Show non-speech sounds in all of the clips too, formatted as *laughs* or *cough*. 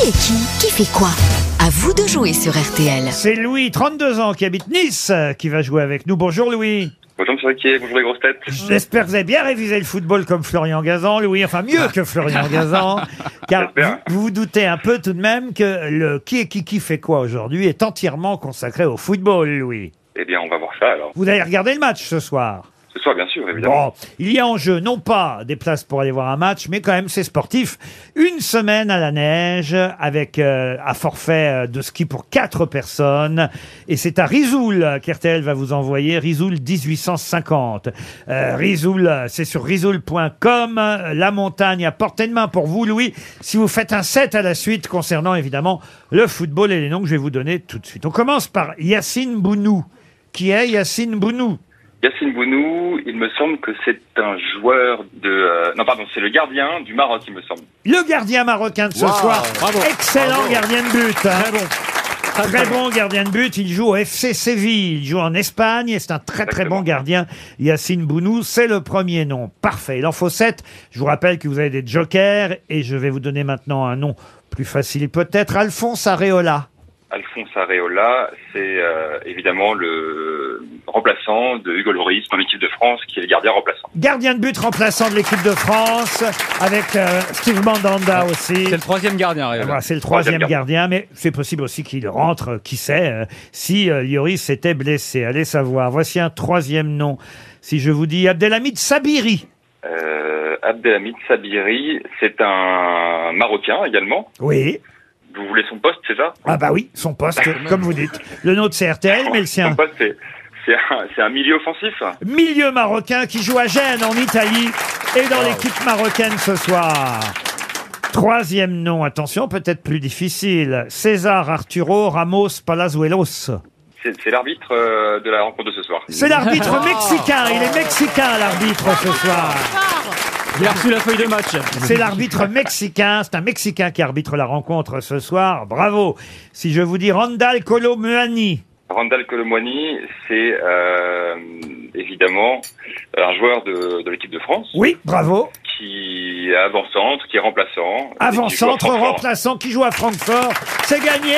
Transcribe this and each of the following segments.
Qui est qui Qui fait quoi? À vous de jouer sur RTL. C'est Louis, 32 ans, qui habite Nice, euh, qui va jouer avec nous. Bonjour Louis. Bonjour Monsieur Riquier, bonjour les grosses têtes. J'espère que vous avez bien révisé le football comme Florian Gazan, Louis. Enfin, mieux que Florian *laughs* Gazan. Car vous, vous vous doutez un peu tout de même que le qui est qui qui fait quoi aujourd'hui est entièrement consacré au football, Louis. Eh bien, on va voir ça alors. Vous allez regarder le match ce soir? Ce soir, bien sûr, évidemment. Il y a en jeu non pas des places pour aller voir un match, mais quand même c'est sportif. Une semaine à la neige avec euh, un forfait euh, de ski pour quatre personnes. Et c'est à Rizoul euh, qu'RTL va vous envoyer, Rizoul 1850. Euh, Rizoul, euh, c'est sur rizoul.com. Euh, La montagne à portée de main pour vous, Louis, si vous faites un set à la suite concernant évidemment le football et les noms que je vais vous donner tout de suite. On commence par Yacine Bounou. Qui est Yacine Bounou? Yacine Bounou, il me semble que c'est un joueur de... euh, Non, pardon, c'est le gardien du Maroc, il me semble. Le gardien marocain de ce Wow, soir. bravo, Excellent bravo. gardien de but. hein. Très bon gardien de but. Il joue au FC Séville. Il joue en Espagne et c'est un très très bon gardien. Yacine Bounou, c'est le premier nom. Parfait. Il en faut sept. Je vous rappelle que vous avez des jokers et je vais vous donner maintenant un nom plus facile peut-être. Alphonse Areola. Alphonse Areola, c'est euh, évidemment le remplaçant de Hugo Lloris en équipe de France, qui est le gardien remplaçant. Gardien de but remplaçant de l'équipe de France avec euh, Steve Mandanda aussi. C'est le troisième gardien. Voilà, c'est le troisième Troisième gardien, mais c'est possible aussi qu'il rentre, euh, qui sait, euh, si euh, Lloris était blessé. Allez savoir. Voici un troisième nom. Si je vous dis Abdelhamid Sabiri. Euh, Abdelhamid Sabiri, c'est un Marocain également. Oui. Vous voulez son poste, c'est ça Ah bah oui, son poste, comme vous dites. Le nôtre c'est RTL, mais le Son sien. poste, c'est... C'est un, c'est un milieu offensif Milieu marocain qui joue à Gênes en Italie et dans l'équipe marocaine ce soir. Troisième nom, attention, peut-être plus difficile. César Arturo Ramos Palazuelos. C'est c'est l'arbitre euh, de la rencontre de ce soir. C'est l'arbitre mexicain, il est mexicain l'arbitre ce soir. Il a reçu la feuille de match. C'est l'arbitre mexicain, c'est un Mexicain qui arbitre la rencontre ce soir. Bravo. Si je vous dis Randall Colomuani, Randall Colomwani, c'est euh, évidemment un joueur de, de l'équipe de France oui, bravo. qui est avant-centre, qui est remplaçant. Avant-centre remplaçant qui joue à Francfort. C'est gagné.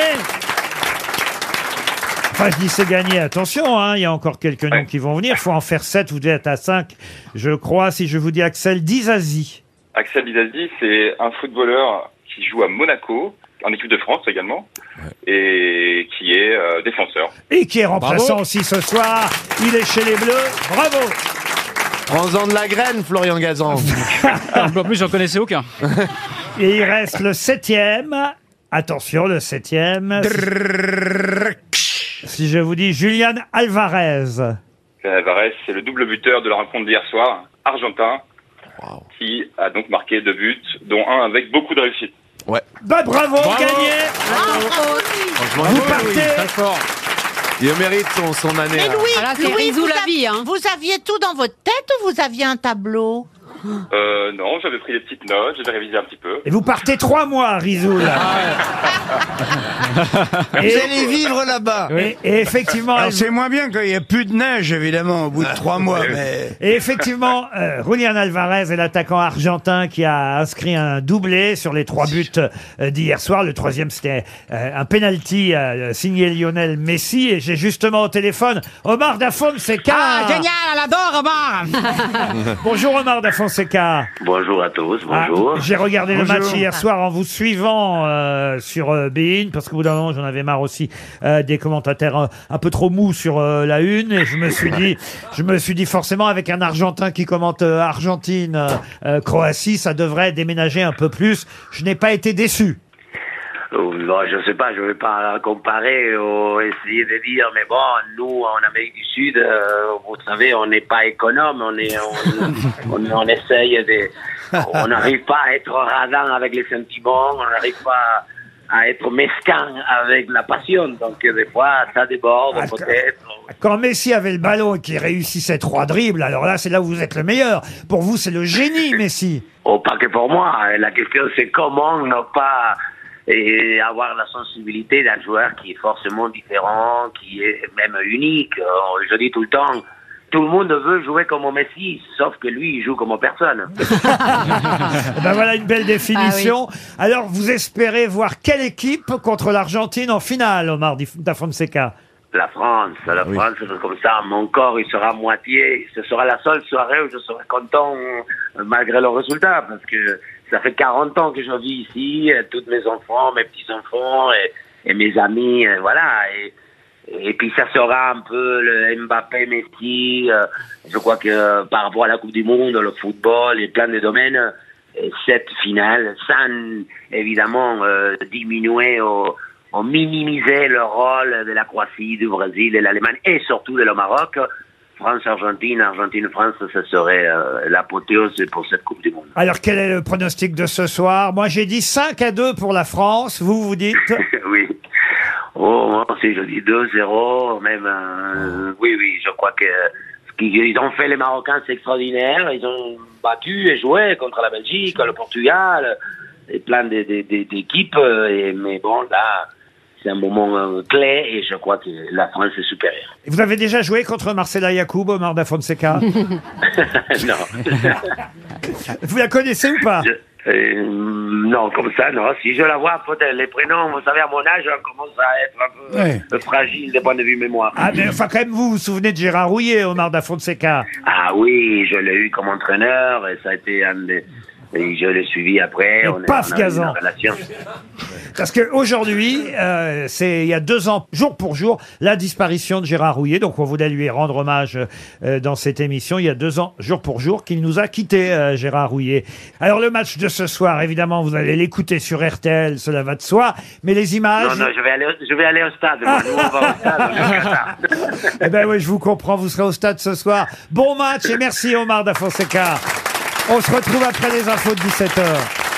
Enfin, je dis c'est gagné, attention, hein, il y a encore quelques noms qui vont venir. Il faut en faire 7, vous êtes à 5, je crois. Si je vous dis Axel Dizazi. Axel Dizazi, c'est un footballeur qui joue à Monaco, en équipe de France également, et qui est euh, défenseur. Et qui est remplaçant Bravo. aussi ce soir. Il est chez les Bleus. Bravo. Prends-en de la graine, Florian Gazan. *laughs* En plus, j'en connaissais aucun. *laughs* Et il reste le septième. Attention, le septième. Si je vous dis Julian Alvarez. Alvarez, c'est le double buteur de la rencontre d'hier soir, argentin, qui a donc marqué deux buts, dont un avec beaucoup de réussite. Bah bravo, gagné Franchement, Vous partez Très fort. il mérite son, son année. Mais là. Louis, Ah là, c'est Louis, Rizou vous, la av- vie, hein. vous aviez tout dans votre tête ou vous aviez un tableau? Euh, non, j'avais pris des petites notes, j'avais révisé un petit peu. Et vous partez trois mois à Rizoul. Vous et, allez vivre là-bas. et effectivement, Alors elle- c'est moins bien qu'il n'y ait plus de neige, évidemment, au bout de trois mois. Mais... et effectivement, euh, Julian Alvarez est l'attaquant argentin qui a inscrit un doublé sur les trois buts euh, d'hier soir. Le troisième, c'était euh, un penalty euh, signé Lionel Messi. Et j'ai justement au téléphone Omar Da Fonseca. Ah, génial, elle adore, Omar Bonjour Omar Da Fonseca. Bonjour à tous, Ah, bonjour. J'ai regardé le match hier soir en vous suivant euh, sur euh, Bein parce qu'au bout d'un moment j'en avais marre aussi euh, des commentateurs euh, un peu trop mous sur euh, la une et je me suis dit je me suis dit forcément avec un Argentin qui commente euh, Argentine euh, euh, Croatie ça devrait déménager un peu plus. Je n'ai pas été déçu. Euh, bon, je sais pas, je vais pas comparer ou essayer de dire, mais bon, nous, en Amérique du Sud, euh, vous savez, on n'est pas économe, on est, on, *laughs* on, on essaye de, on n'arrive pas à être radin avec les sentiments, on n'arrive pas à être mesquin avec la passion, donc des fois, ça déborde, Ah, peut-être. Quand Messi avait le ballon et qu'il réussissait trois dribbles, alors là c'est là où vous êtes le meilleur. Pour vous c'est le génie *laughs* Messi. Oh, pas que pour moi. La question, c'est comment ne pas et avoir la sensibilité d'un joueur qui est forcément différent, qui est même unique. Euh, Je dis tout le temps tout le monde veut jouer comme Messi, sauf que lui, il joue comme personne. *laughs* Eh Ben voilà une belle définition. Alors, vous espérez voir quelle équipe contre l'Argentine en finale, Omar da Fonseca? La France, la France, c'est comme ça, mon corps, il sera à moitié. Ce sera la seule soirée où je serai content euh, malgré le résultat, parce que ça fait 40 ans que je vis ici, euh, tous mes enfants, mes petits-enfants et, et mes amis, euh, voilà. Et, et puis ça sera un peu le Mbappé, Messi. euh, je crois que par rapport à la Coupe du Monde, le football et plein de domaines, cette finale, sans évidemment diminuer ou minimiser le rôle de la Croatie, du Brésil, de l'Allemagne et surtout de le Maroc. France-Argentine, Argentine-France, ce serait euh, l'apothéose pour cette Coupe du Monde. Alors, quel est le pronostic de ce soir? Moi, j'ai dit 5 à 2 pour la France. Vous, vous dites? *laughs* Oui. Oh, moi aussi, je dis 2-0, même. euh, oui, oui, je crois que ce qu'ils ont fait les Marocains, c'est extraordinaire. Ils ont battu et joué contre la Belgique, le Portugal, et plein d'équipes. euh, Mais bon, là, c'est un moment euh, clé et je crois que la France est supérieure. Vous avez déjà joué contre Marcela Yacoub, Omar da Fonseca *laughs* *laughs* non. *laughs* Vous la connaissez ou pas? Je- euh, non, comme ça, non. Si je la vois, peut-être les prénoms, vous savez, à mon âge, on commence à être un peu Ouais. euh, fragile du point de vue mémoire. Ah, mais enfin, quand même, vous vous souvenez de Gérard Rouillet, Omar da Fonseca? Ah oui, je l'ai eu comme entraîneur et ça a été un des... Et je l'ai suivi après. Et on est- paf, on a eu Gazan. une relation. *laughs* Parce qu'aujourd'hui, euh, c'est il y a deux ans, jour pour jour, la disparition de Gérard Rouillet. Donc on voulait lui rendre hommage euh, dans cette émission. Il y a deux ans, jour pour jour, qu'il nous a quitté, euh, Gérard Rouillet. Alors le match de ce soir, évidemment, vous allez l'écouter sur RTL, cela va de soi. Mais les images... Non, non, je vais aller, au- je vais aller au stade. moi. Nous, on va au stade, on est au Qatar. *laughs* Eh ben oui, je vous comprends, vous serez au stade ce soir. Bon match et merci Omar da Fonseca. On se retrouve après les infos de 17h.